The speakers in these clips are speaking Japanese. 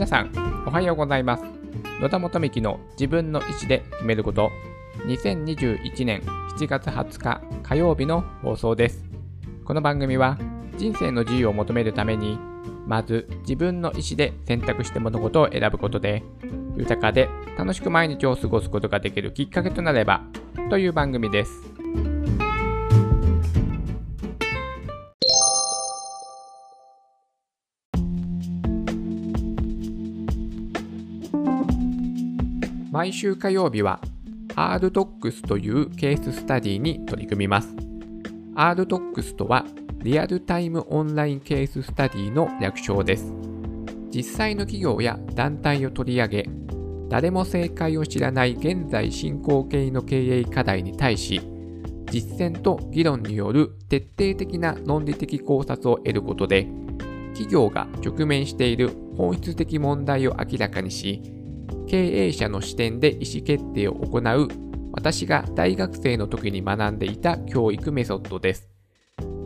皆さん、おはようございます。野田元美の自分の意思で決めること、2021年7月20日火曜日の放送です。この番組は、人生の自由を求めるために、まず自分の意思で選択して物事を選ぶことで、豊かで楽しく毎日を過ごすことができるきっかけとなれば、という番組です。毎週火曜日は RDocs というケーススタディに取り組みます。RDocs とはリアルタイムオンラインケーススタディの略称です。実際の企業や団体を取り上げ、誰も正解を知らない現在進行形の経営課題に対し、実践と議論による徹底的な論理的考察を得ることで、企業が直面している本質的問題を明らかにし、経営者の視点で意思決定を行う私が大学生の時に学んでいた教育メソッドです。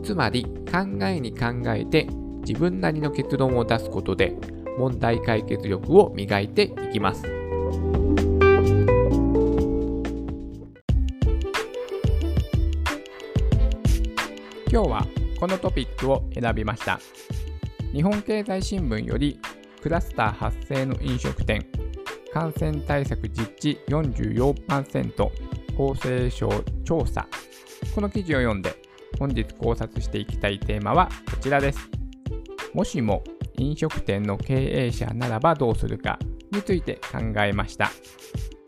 つまり考えに考えて自分なりの結論を出すことで問題解決力を磨いていきます。今日はこのトピックを選びました。日本経済新聞よりクラスター発生の飲食店感染対策実地44%厚生省調査。この記事を読んで本日考察していきたいテーマはこちらです。もしも飲食店の経営者ならばどうするかについて考えました。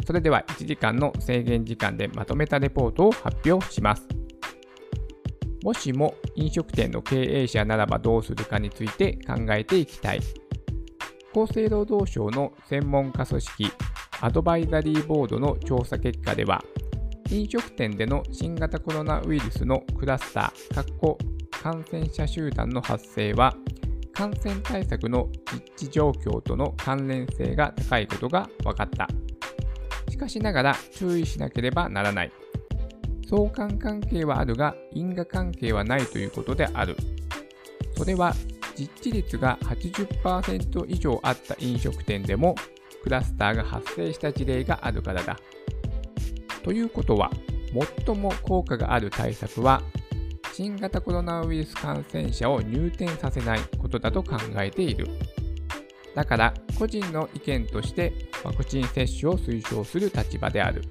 それでは1時間の制限時間でまとめたレポートを発表します。もしも飲食店の経営者ならばどうするかについて考えていきたい厚生労働省の専門家組織アドバイザリーボードの調査結果では、飲食店での新型コロナウイルスのクラスター、感染者集団の発生は、感染対策の実地状況との関連性が高いことが分かった。しかしながら注意しなければならない。相関関係はあるが因果関係はないということである。それは実地率が80%以上あった飲食店でもクラスターが発生した事例があるからだ。ということは、最も効果がある対策は、新型コロナウイルス感染者を入店させないことだと考えている。だから、個人の意見としてワクチン接種を推奨する立場である。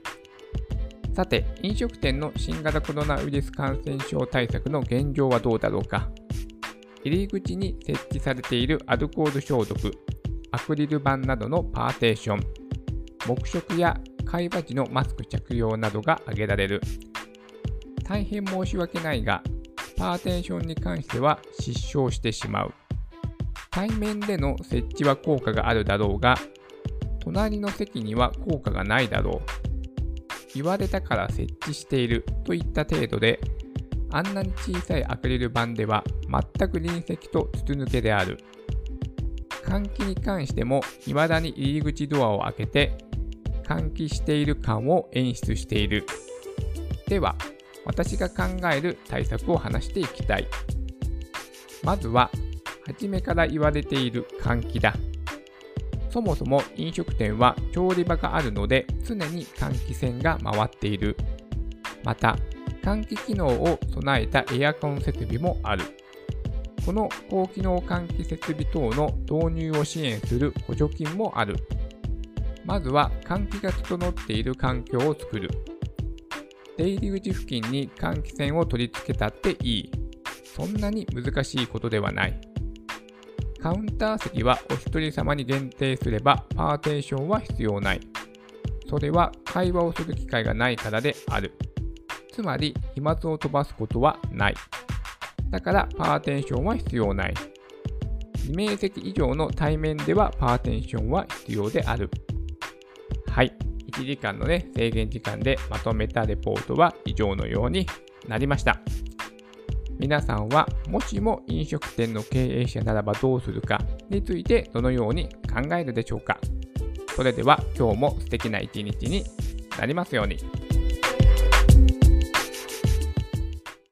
さて、飲食店の新型コロナウイルス感染症対策の現状はどうだろうか。入り口に設置されているアルコール消毒、アクリル板などのパーテーション、黙食や会話時のマスク着用などが挙げられる。大変申し訳ないが、パーテーションに関しては失笑してしまう。対面での設置は効果があるだろうが、隣の席には効果がないだろう。言われたから設置しているといった程度であんなに小さいアクリル板では全く臨席と筒抜けである。換気に関しても未だに入り口ドアを開けて換気している感を演出している。では、私が考える対策を話していきたい。まずは、初めから言われている換気だ。そもそも飲食店は調理場があるので常に換気扇が回っている。また、換気機能を備えたエアコン設備もある。この高機能換気設備等の導入を支援する補助金もある。まずは換気が整っている環境を作る。出入り口付近に換気扇を取り付けたっていい。そんなに難しいことではない。カウンター席はお一人様に限定すればパーテーションは必要ない。それは会話をする機会がないからである。つまり飛沫を飛ばすことはない。だからパーテンションは必要ない。2名席以上の対面ではパーテンションは必要である。はい。1時間のね、制限時間でまとめたレポートは以上のようになりました。皆さんはもしも飲食店の経営者ならばどうするかについてどのように考えるでしょうかそれでは今日も素敵な一日になりますように。